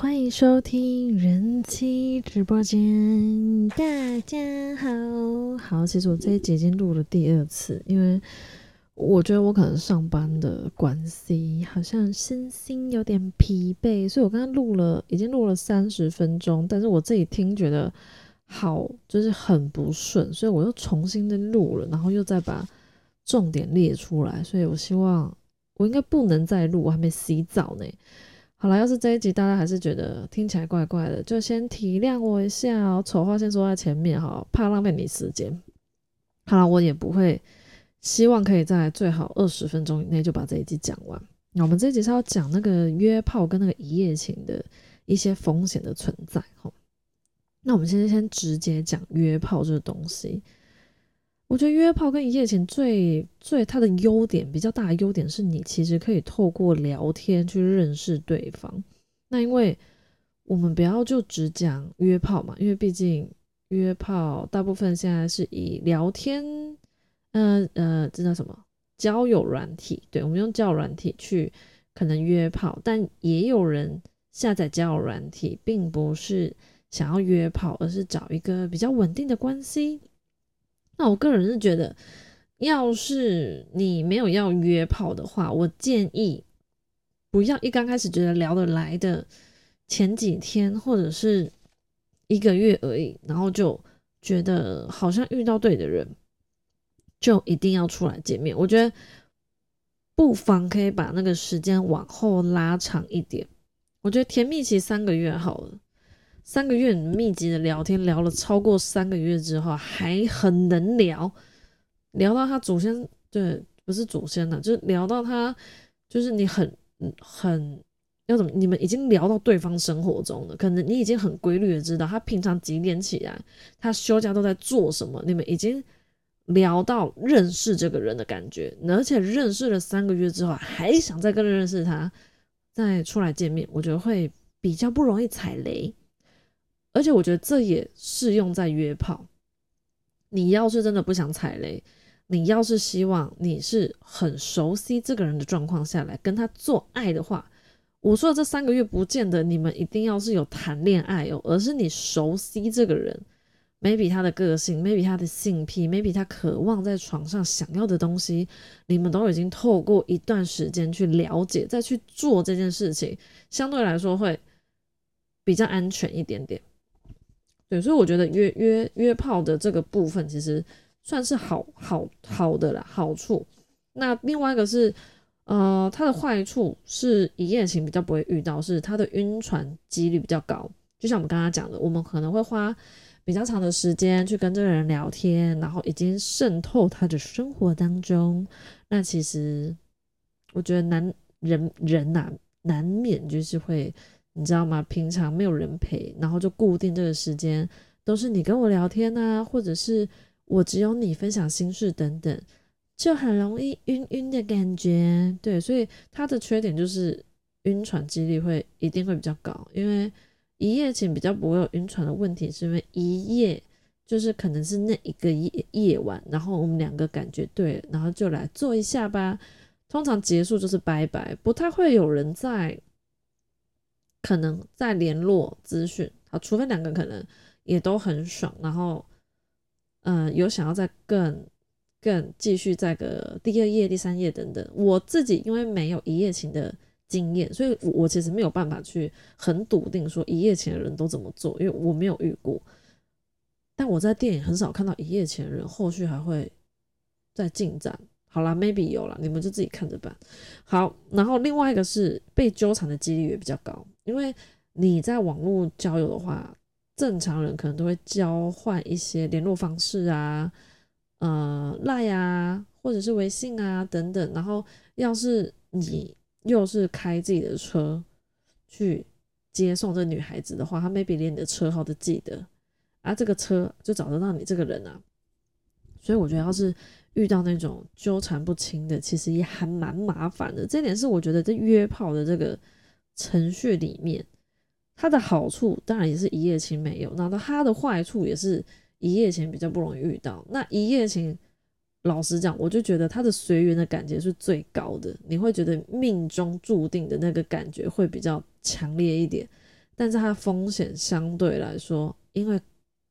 欢迎收听人妻直播间，大家好。好，其实我这一集已经录了第二次，因为我觉得我可能上班的关系，好像身心有点疲惫，所以我刚刚录了，已经录了三十分钟，但是我自己听觉得好，就是很不顺，所以我又重新的录了，然后又再把重点列出来，所以我希望我应该不能再录，我还没洗澡呢。好了，要是这一集大家还是觉得听起来怪怪的，就先体谅我一下哦。丑话先说在前面哈，怕浪费你时间。好了，我也不会，希望可以在最好二十分钟以内就把这一集讲完。那我们这一集是要讲那个约炮跟那个一夜情的一些风险的存在哈。那我们现在先直接讲约炮这个东西。我觉得约炮跟一夜情最最它的优点比较大的优点是你其实可以透过聊天去认识对方。那因为我们不要就只讲约炮嘛，因为毕竟约炮大部分现在是以聊天，呃呃，这叫什么交友软体？对，我们用交友软体去可能约炮，但也有人下载交友软体，并不是想要约炮，而是找一个比较稳定的关系。那我个人是觉得，要是你没有要约炮的话，我建议不要一刚开始觉得聊得来的前几天或者是一个月而已，然后就觉得好像遇到对的人，就一定要出来见面。我觉得不妨可以把那个时间往后拉长一点。我觉得甜蜜期三个月好了。三个月密集的聊天，聊了超过三个月之后，还很能聊，聊到他祖先，对，不是祖先了，就是聊到他，就是你很很要怎么，你们已经聊到对方生活中了，可能你已经很规律的知道他平常几点起来，他休假都在做什么，你们已经聊到认识这个人的感觉，而且认识了三个月之后，还想再跟认识他，再出来见面，我觉得会比较不容易踩雷。而且我觉得这也适用在约炮。你要是真的不想踩雷，你要是希望你是很熟悉这个人的状况下来跟他做爱的话，我说的这三个月不见得你们一定要是有谈恋爱哦，而是你熟悉这个人，maybe 他的个性，maybe 他的性癖，maybe 他渴望在床上想要的东西，你们都已经透过一段时间去了解，再去做这件事情，相对来说会比较安全一点点。对，所以我觉得约约约炮的这个部分其实算是好好好的啦，好处。那另外一个是，呃，它的坏处是一夜情比较不会遇到，是它的晕船几率比较高。就像我们刚刚讲的，我们可能会花比较长的时间去跟这个人聊天，然后已经渗透他的生活当中。那其实我觉得难人人呐，难免就是会。你知道吗？平常没有人陪，然后就固定这个时间都是你跟我聊天啊，或者是我只有你分享心事等等，就很容易晕晕的感觉。对，所以它的缺点就是晕船几率会一定会比较高，因为一夜情比较不会有晕船的问题，是因为一夜就是可能是那一个夜夜晚，然后我们两个感觉对，然后就来做一下吧。通常结束就是拜拜，不太会有人在。可能在联络资讯，好，除非两个可能也都很爽，然后，嗯，有想要再更更继续再个第二页、第三页等等。我自己因为没有一夜情的经验，所以我我其实没有办法去很笃定说一夜情的人都怎么做，因为我没有遇过。但我在电影很少看到一夜情人后续还会再进展。好啦 m a y b e 有了，你们就自己看着办。好，然后另外一个是被纠缠的几率也比较高。因为你在网络交友的话，正常人可能都会交换一些联络方式啊，呃，赖啊，或者是微信啊等等。然后，要是你又是开自己的车去接送这女孩子的话，她 maybe 连你的车号都记得，啊，这个车就找得到你这个人啊。所以我觉得，要是遇到那种纠缠不清的，其实也还蛮麻烦的。这点是我觉得这约炮的这个。程序里面，它的好处当然也是一夜情没有，那它的坏处也是一夜情比较不容易遇到。那一夜情，老实讲，我就觉得它的随缘的感觉是最高的，你会觉得命中注定的那个感觉会比较强烈一点。但是它风险相对来说，因为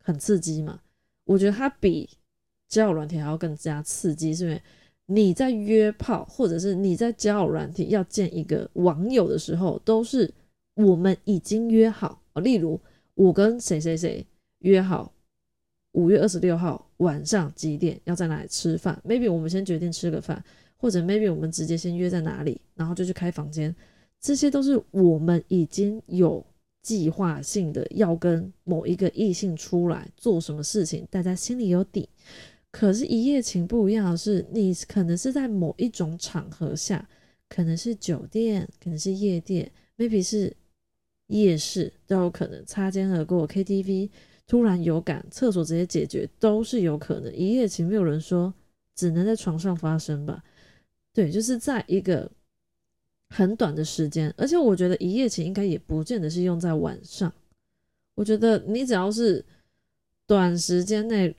很刺激嘛，我觉得它比交友软体还要更加刺激，是因为你在约炮或者是你在交友软体要见一个网友的时候，都是我们已经约好例如我跟谁谁谁约好五月二十六号晚上几点要在哪里吃饭，maybe 我们先决定吃个饭，或者 maybe 我们直接先约在哪里，然后就去开房间，这些都是我们已经有。计划性的要跟某一个异性出来做什么事情，大家心里有底。可是，一夜情不一样的是，你可能是在某一种场合下，可能是酒店，可能是夜店，maybe 是夜市都有可能，擦肩而过，KTV 突然有感，厕所直接解决都是有可能。一夜情没有人说只能在床上发生吧？对，就是在一个。很短的时间，而且我觉得一夜情应该也不见得是用在晚上。我觉得你只要是短时间内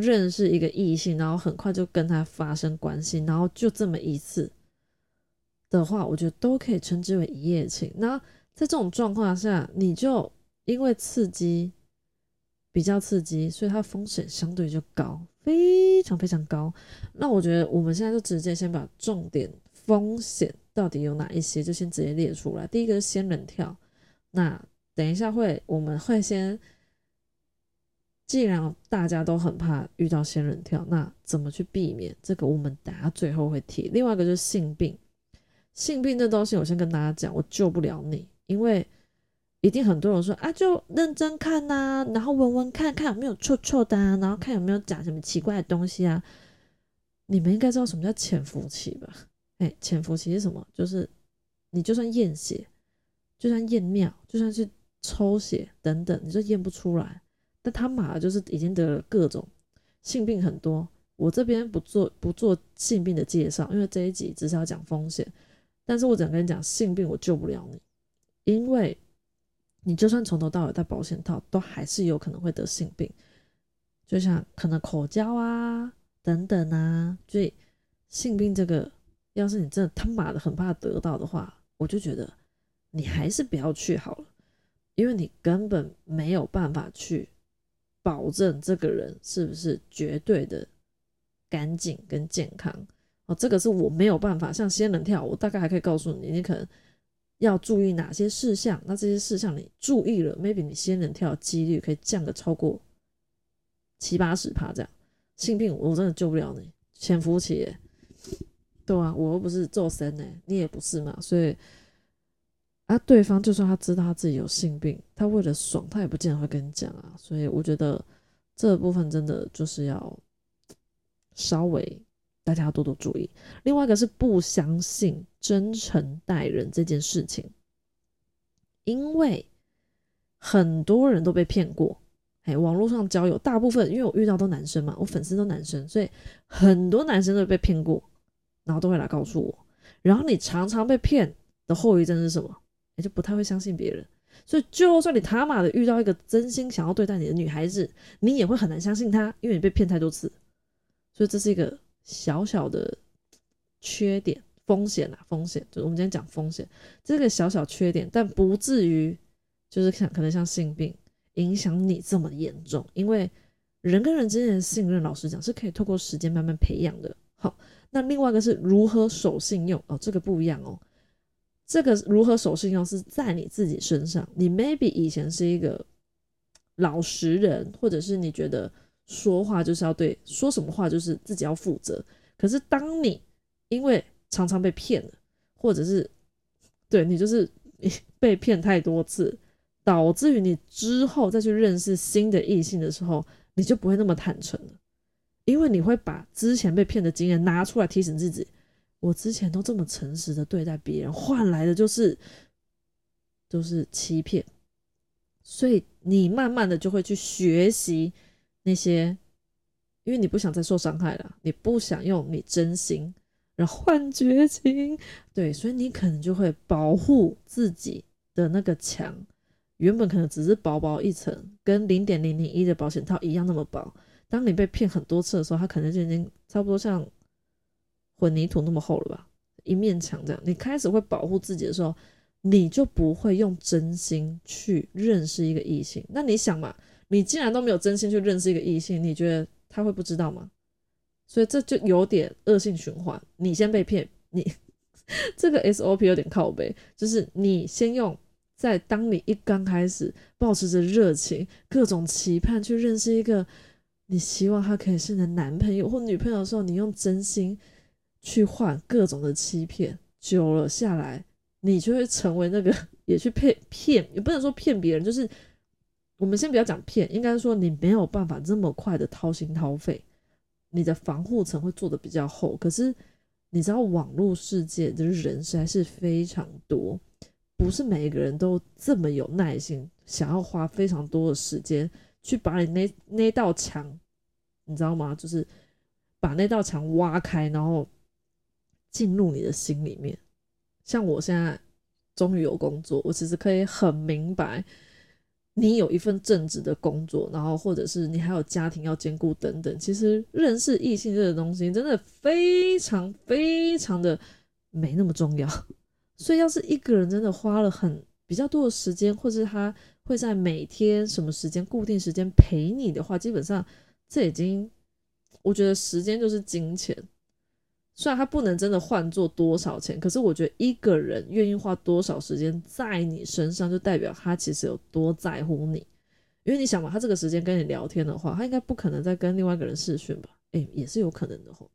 认识一个异性，然后很快就跟他发生关系，然后就这么一次的话，我觉得都可以称之为一夜情。那在这种状况下，你就因为刺激比较刺激，所以它风险相对就高，非常非常高。那我觉得我们现在就直接先把重点风险。到底有哪一些？就先直接列出来。第一个是仙人跳，那等一下会我们会先，既然大家都很怕遇到仙人跳，那怎么去避免？这个我们等下最后会提。另外一个就是性病，性病这东西我先跟大家讲，我救不了你，因为一定很多人说啊，就认真看呐，然后闻闻看看有没有臭臭的，啊，然后看有没有长什么奇怪的东西啊。你们应该知道什么叫潜伏期吧？哎，潜伏期是什么？就是你就算验血，就算验尿，就算是抽血等等，你就验不出来。但他妈的就是已经得了各种性病很多。我这边不做不做性病的介绍，因为这一集只是要讲风险。但是我只能跟你讲，性病我救不了你，因为你就算从头到尾戴保险套，都还是有可能会得性病，就像可能口交啊等等啊。所以性病这个。要是你真的他妈的很怕得到的话，我就觉得你还是不要去好了，因为你根本没有办法去保证这个人是不是绝对的干净跟健康哦。这个是我没有办法。像仙人跳，我大概还可以告诉你，你可能要注意哪些事项。那这些事项你注意了，maybe 你仙人跳几率可以降个超过七八十趴这样。性病我真的救不了你，潜伏期。对啊，我又不是做神呢，你也不是嘛，所以啊，对方就算他知道他自己有性病，他为了爽，他也不见得会跟你讲啊。所以我觉得这部分真的就是要稍微大家要多多注意。另外一个是不相信真诚待人这件事情，因为很多人都被骗过。哎，网络上交友大部分，因为我遇到都男生嘛，我粉丝都男生，所以很多男生都被骗过。然后都会来告诉我，然后你常常被骗的后遗症是什么？就不太会相信别人。所以就算你他妈的遇到一个真心想要对待你的女孩子，你也会很难相信她，因为你被骗太多次。所以这是一个小小的缺点，风险啊，风险。就我们今天讲风险，这个小小缺点，但不至于就是像可能像性病影响你这么严重。因为人跟人之间的信任，老实讲是可以透过时间慢慢培养的。好。那另外一个是如何守信用哦，这个不一样哦。这个如何守信用是在你自己身上。你 maybe 以前是一个老实人，或者是你觉得说话就是要对，说什么话就是自己要负责。可是当你因为常常被骗了，或者是对你就是被骗太多次，导致于你之后再去认识新的异性的时候，你就不会那么坦诚了。因为你会把之前被骗的经验拿出来提醒自己，我之前都这么诚实的对待别人，换来的就是就是欺骗，所以你慢慢的就会去学习那些，因为你不想再受伤害了，你不想用你真心然后换绝情，对，所以你可能就会保护自己的那个墙，原本可能只是薄薄一层，跟零点零零一的保险套一样那么薄。当你被骗很多次的时候，它可能就已经差不多像混凝土那么厚了吧，一面墙这样。你开始会保护自己的时候，你就不会用真心去认识一个异性。那你想嘛，你既然都没有真心去认识一个异性，你觉得他会不知道吗？所以这就有点恶性循环。你先被骗，你这个 SOP 有点靠背，就是你先用在当你一刚开始保持着热情、各种期盼去认识一个你希望他可以是你的男朋友或女朋友的时候，你用真心去换各种的欺骗，久了下来。你就会成为那个也去骗骗，也不能说骗别人，就是我们先不要讲骗，应该说你没有办法这么快的掏心掏肺，你的防护层会做的比较厚。可是你知道网络世界的人实在是非常多，不是每一个人都这么有耐心，想要花非常多的时间去把你那那道墙，你知道吗？就是把那道墙挖开，然后进入你的心里面。像我现在终于有工作，我其实可以很明白，你有一份正直的工作，然后或者是你还有家庭要兼顾等等，其实认识异性这个东西真的非常非常的没那么重要。所以要是一个人真的花了很比较多的时间，或者他会在每天什么时间固定时间陪你的话，基本上这已经我觉得时间就是金钱。虽然他不能真的换做多少钱，可是我觉得一个人愿意花多少时间在你身上，就代表他其实有多在乎你。因为你想嘛，他这个时间跟你聊天的话，他应该不可能再跟另外一个人视讯吧？哎，也是有可能的吼，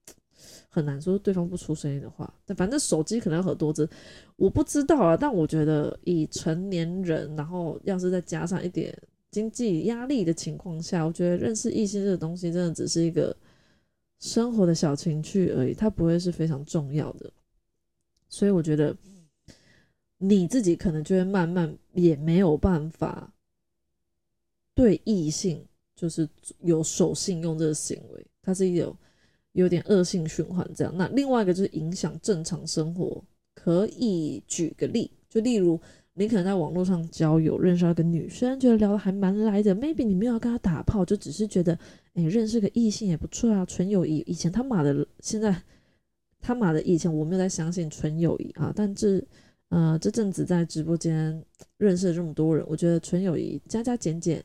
很难说对方不出声音的话。但反正手机可能很多只，我不知道啊。但我觉得以成年人，然后要是再加上一点经济压力的情况下，我觉得认识异性这个东西，真的只是一个。生活的小情趣而已，它不会是非常重要的，所以我觉得你自己可能就会慢慢也没有办法对异性就是有守信用这个行为，它是有有点恶性循环这样。那另外一个就是影响正常生活，可以举个例，就例如。你可能在网络上交友，认识了个女生，觉得聊得还蛮来的。maybe 你没有跟她打炮，就只是觉得，哎，认识个异性也不错啊，纯友谊。以前他妈的，现在他妈的，以前我没有在相信纯友谊啊。但这，呃，这阵子在直播间认识了这么多人，我觉得纯友谊加加减减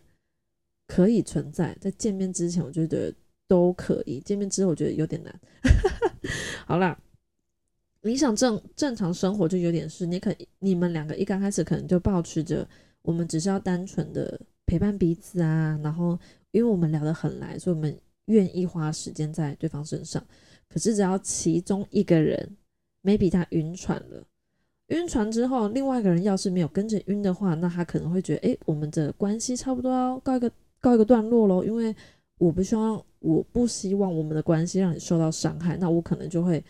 可以存在。在见面之前，我就觉得都可以；见面之后，我觉得有点难。好啦。理想正正常生活就有点是，你可你们两个一刚开始可能就保持着，我们只是要单纯的陪伴彼此啊，然后因为我们聊得很来，所以我们愿意花时间在对方身上。可是只要其中一个人 maybe 他晕船了，晕船之后，另外一个人要是没有跟着晕的话，那他可能会觉得，哎，我们的关系差不多要告一个告一个段落喽，因为我不希望我不希望我们的关系让你受到伤害，那我可能就会。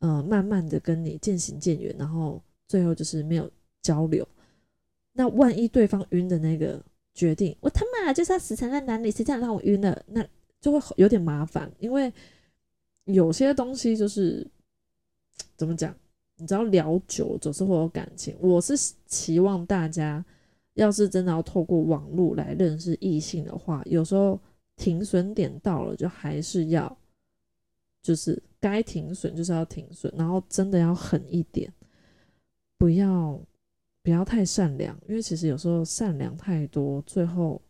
呃，慢慢的跟你渐行渐远，然后最后就是没有交流。那万一对方晕的那个决定，我他妈就是要死缠烂打，你，谁这样让我晕了，那就会有点麻烦。因为有些东西就是怎么讲，你知道聊久总是会有感情。我是期望大家，要是真的要透过网络来认识异性的话，有时候停损点到了，就还是要就是。该停损就是要停损，然后真的要狠一点，不要不要太善良，因为其实有时候善良太多，最后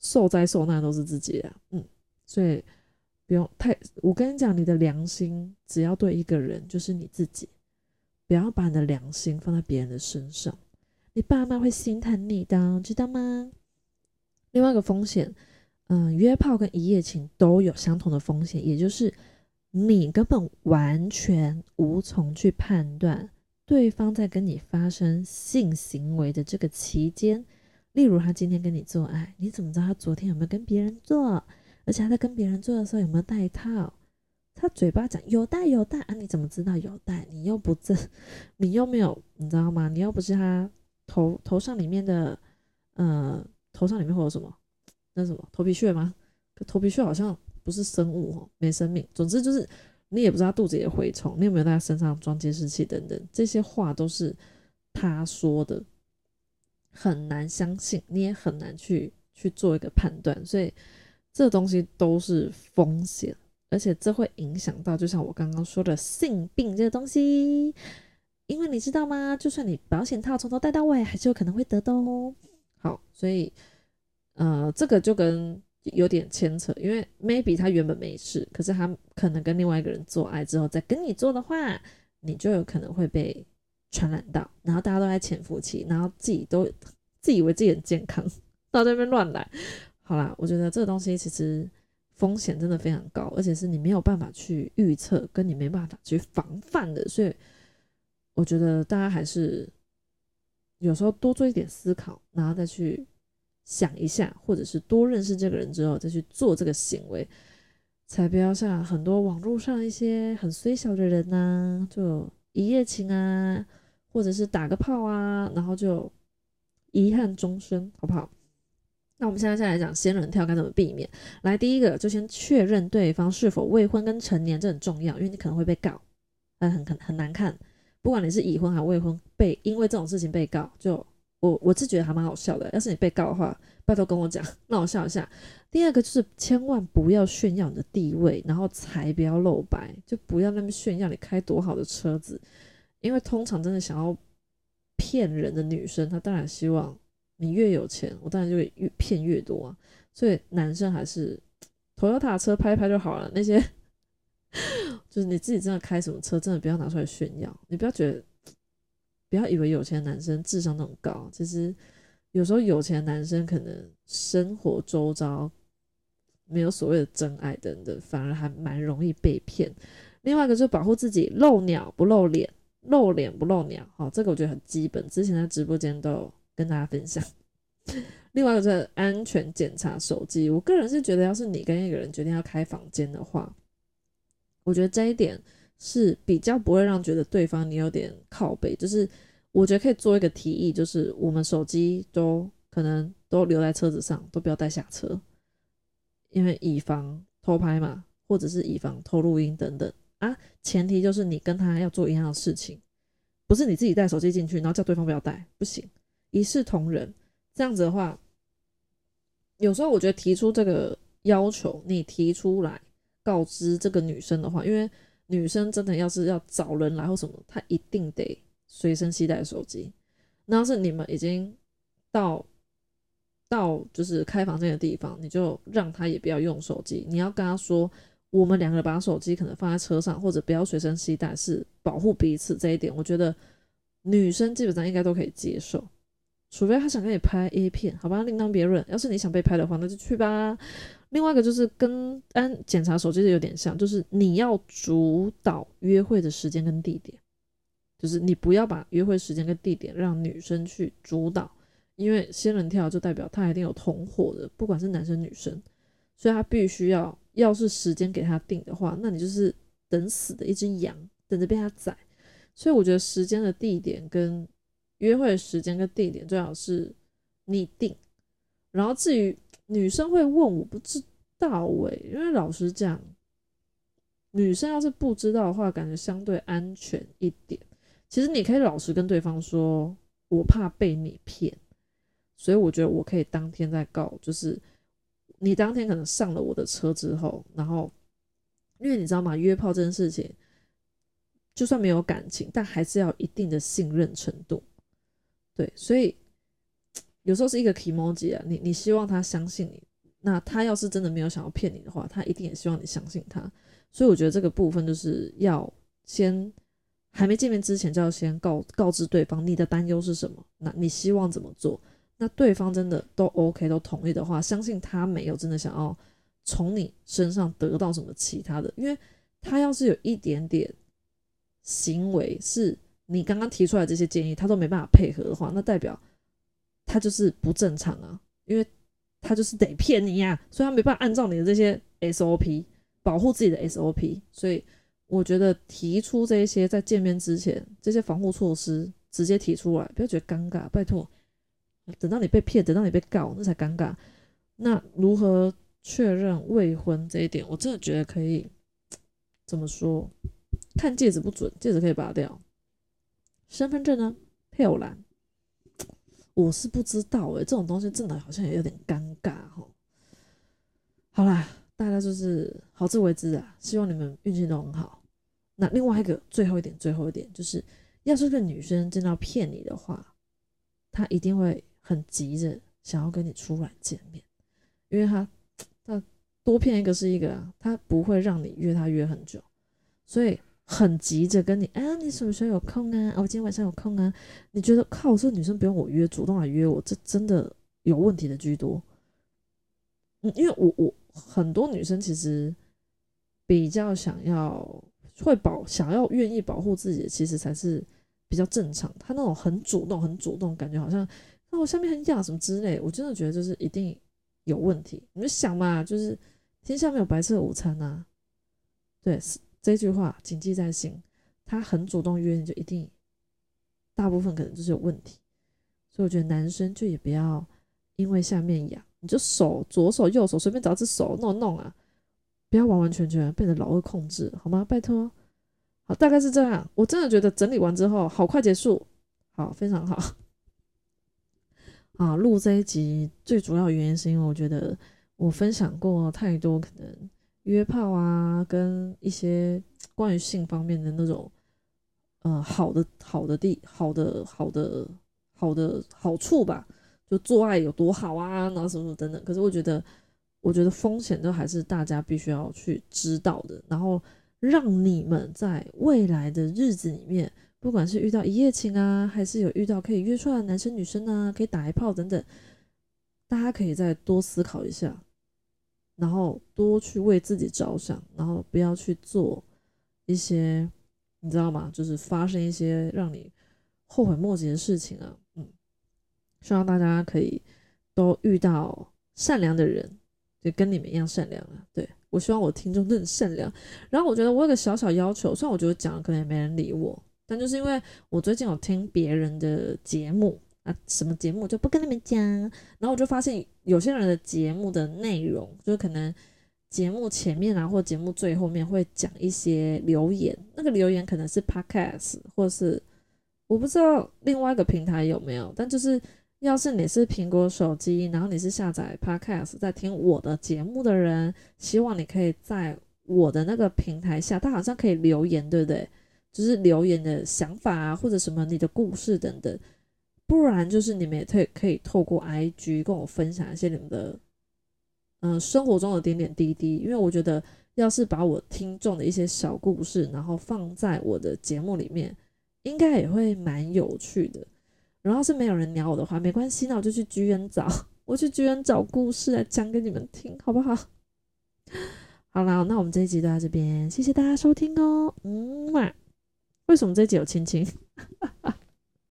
受灾受难都是自己啊。嗯，所以不用太，我跟你讲，你的良心只要对一个人，就是你自己，不要把你的良心放在别人的身上，你爸妈会心疼你的，知道吗？另外一个风险，嗯，约炮跟一夜情都有相同的风险，也就是。你根本完全无从去判断对方在跟你发生性行为的这个期间，例如他今天跟你做爱，你怎么知道他昨天有没有跟别人做？而且他在跟别人做的时候有没有戴套？他嘴巴讲有戴有戴啊，你怎么知道有戴？你又不正，你又没有，你知道吗？你又不是他头头上里面的，呃，头上里面会有什么？那什么头皮屑吗？头皮屑好像。不是生物哦，没生命。总之就是你也不知道肚子里的蛔虫，你有没有在他身上装监视器等等，这些话都是他说的，很难相信，你也很难去去做一个判断。所以这东西都是风险，而且这会影响到，就像我刚刚说的性病这个东西，因为你知道吗？就算你保险套从头戴到尾，还是有可能会得的哦。好，所以呃，这个就跟有点牵扯，因为 maybe 他原本没事，可是他可能跟另外一个人做爱之后再跟你做的话，你就有可能会被传染到，然后大家都在潜伏期，然后自己都自以为自己很健康，到那边乱来。好啦，我觉得这个东西其实风险真的非常高，而且是你没有办法去预测，跟你没办法去防范的，所以我觉得大家还是有时候多做一点思考，然后再去想一下，或者是多认识这个人之后再去做这个行为，才不要像很多网络上一些很衰小的人呐，就一夜情啊，或者是打个炮啊，然后就遗憾终生，好不好？那我们现在再来讲仙人跳该怎么避免。来，第一个就先确认对方是否未婚跟成年，这很重要，因为你可能会被告，很很很很难看。不管你是已婚还未婚，被因为这种事情被告，就我我是觉得还蛮好笑的。要是你被告的话，拜托跟我讲，让我笑一下。第二个就是千万不要炫耀你的地位，然后财不要露白，就不要那么炫耀你开多好的车子，因为通常真的想要骗人的女生，她当然希望。你越有钱，我当然就会越骗越多啊。所以男生还是头要塔车拍拍就好了。那些 就是你自己真的开什么车，真的不要拿出来炫耀。你不要觉得，不要以为有钱男生智商那么高。其实有时候有钱男生可能生活周遭没有所谓的真爱等等，反而还蛮容易被骗。另外一个就是保护自己，露鸟不露脸，露脸不露鸟。好，这个我觉得很基本。之前在直播间都有。跟大家分享。另外一个是安全检查手机。我个人是觉得，要是你跟一个人决定要开房间的话，我觉得这一点是比较不会让觉得对方你有点靠背。就是我觉得可以做一个提议，就是我们手机都可能都留在车子上，都不要带下车，因为以防偷拍嘛，或者是以防偷录音等等啊。前提就是你跟他要做一样的事情，不是你自己带手机进去，然后叫对方不要带，不行。一视同仁，这样子的话，有时候我觉得提出这个要求，你提出来告知这个女生的话，因为女生真的要是要找人来或什么，她一定得随身携带手机。那要是你们已经到到就是开房间的地方，你就让他也不要用手机，你要跟他说，我们两个人把手机可能放在车上，或者不要随身携带，是保护彼此这一点，我觉得女生基本上应该都可以接受。除非他想跟你拍 A 片，好吧，另当别论。要是你想被拍的话，那就去吧。另外一个就是跟安检查手机的有点像，就是你要主导约会的时间跟地点，就是你不要把约会时间跟地点让女生去主导，因为仙人跳就代表他一定有同伙的，不管是男生女生，所以他必须要，要是时间给他定的话，那你就是等死的一只羊，等着被他宰。所以我觉得时间的地点跟。约会时间跟地点最好是你定，然后至于女生会问我不知道诶，因为老实讲，女生要是不知道的话，感觉相对安全一点。其实你可以老实跟对方说，我怕被你骗，所以我觉得我可以当天再告，就是你当天可能上了我的车之后，然后因为你知道吗，约炮这件事情，就算没有感情，但还是要一定的信任程度。对，所以有时候是一个 e m o j 啊，你你希望他相信你，那他要是真的没有想要骗你的话，他一定也希望你相信他。所以我觉得这个部分就是要先还没见面之前就要先告告知对方你的担忧是什么，那你希望怎么做？那对方真的都 OK 都同意的话，相信他没有真的想要从你身上得到什么其他的，因为他要是有一点点行为是。你刚刚提出来这些建议，他都没办法配合的话，那代表他就是不正常啊，因为他就是得骗你呀，所以他没办法按照你的这些 SOP 保护自己的 SOP，所以我觉得提出这些在见面之前这些防护措施直接提出来，不要觉得尴尬，拜托，等到你被骗，等到你被告，那才尴尬。那如何确认未婚这一点，我真的觉得可以怎么说？看戒指不准，戒指可以拔掉。身份证呢？配偶栏，我是不知道诶，这种东西真的好像也有点尴尬哈。好啦，大家就是好自为之啊，希望你们运气都很好。那另外一个最后一点，最后一点就是要是个女生真的要骗你的话，她一定会很急着想要跟你出来见面，因为她她多骗一个是一个啊，她不会让你约她约很久，所以很急着跟你，啊，你什么时候有空啊？我今天晚上有空啊？你觉得靠，这女生不用我约，主动来约我，这真的有问题的居多。嗯，因为我我很多女生其实比较想要会保，想要愿意保护自己的，其实才是。比较正常，他那种很主动、很主动，感觉好像那我下面很痒什么之类，我真的觉得就是一定有问题。你们想嘛，就是天下没有白色午餐呐。对，这句话谨记在心。他很主动约你就一定，大部分可能就是有问题。所以我觉得男生就也不要因为下面痒，你就手左手右手随便找只手弄弄啊，不要完完全全被老二控制，好吗？拜托。好，大概是这样。我真的觉得整理完之后，好快结束，好，非常好。啊，录这一集最主要原因是因为我觉得我分享过太多可能约炮啊，跟一些关于性方面的那种，呃，好的好的地好的好的好的好处吧，就做爱有多好啊，然后什么什么等等。可是我觉得，我觉得风险都还是大家必须要去知道的，然后。让你们在未来的日子里面，不管是遇到一夜情啊，还是有遇到可以约出来的男生女生啊，可以打一炮等等，大家可以再多思考一下，然后多去为自己着想，然后不要去做一些你知道吗？就是发生一些让你后悔莫及的事情啊。希望大家可以都遇到善良的人，就跟你们一样善良啊。对。我希望我听众都很善良，然后我觉得我有个小小要求，虽然我觉得讲了可能也没人理我，但就是因为我最近有听别人的节目啊，什么节目就不跟你们讲，然后我就发现有些人的节目的内容，就可能节目前面啊或节目最后面会讲一些留言，那个留言可能是 podcast 或是我不知道另外一个平台有没有，但就是。要是你是苹果手机，然后你是下载 Podcast 在听我的节目的人，希望你可以在我的那个平台下，他好像可以留言，对不对？就是留言的想法啊，或者什么你的故事等等。不然就是你们也可以可以透过 IG 跟我分享一些你们的嗯生活中的点点滴滴，因为我觉得要是把我听众的一些小故事，然后放在我的节目里面，应该也会蛮有趣的。然后是没有人鸟我的话，没关系，那我就去剧院找，我去剧院找故事来讲给你们听，好不好？好啦，那我们这一集就到这边，谢谢大家收听哦。嗯嘛，为什么这一集有亲亲？